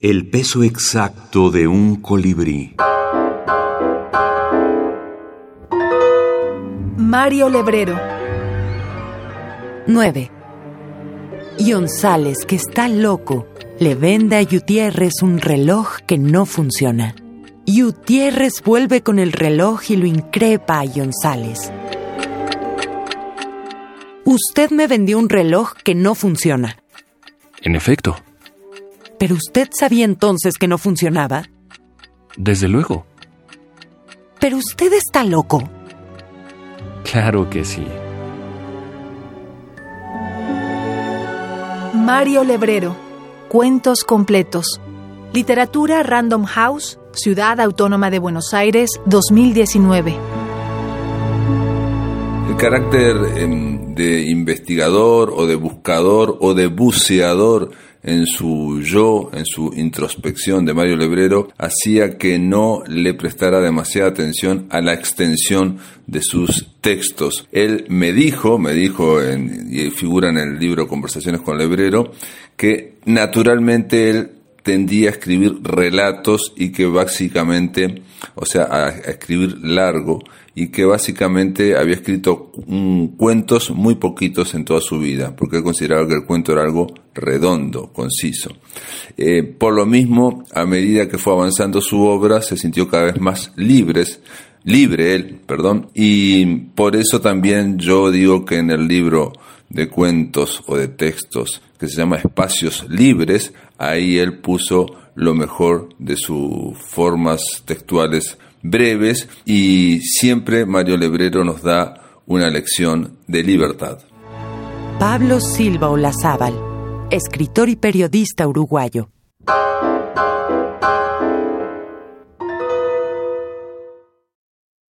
El peso exacto de un colibrí. Mario Lebrero. 9. González, que está loco, le vende a Gutiérrez un reloj que no funciona. Gutiérrez vuelve con el reloj y lo increpa a González. Usted me vendió un reloj que no funciona. En efecto, ¿Pero usted sabía entonces que no funcionaba? desde luego. Pero usted está loco. Claro que sí. Mario Lebrero. Cuentos completos. Literatura Random House, Ciudad Autónoma de Buenos Aires, 2019. El carácter em, de investigador o de buscador o de buceador en su yo, en su introspección de Mario Lebrero, hacía que no le prestara demasiada atención a la extensión de sus textos. Él me dijo, me dijo, en- y figura en el libro Conversaciones con Lebrero, que naturalmente él tendía a escribir relatos y que básicamente, o sea, a, escribir largo y que básicamente había escrito cuentos muy poquitos en toda su vida, porque él consideraba que el cuento era algo redondo, conciso. Eh, por lo mismo, a medida que fue avanzando su obra, se sintió cada vez más libres, libre él, perdón, y por eso también yo digo que en el libro de cuentos o de textos que se llama Espacios Libres, ahí él puso lo mejor de sus formas textuales breves y siempre Mario Lebrero nos da una lección de libertad. Pablo Silva Olazábal, escritor y periodista uruguayo.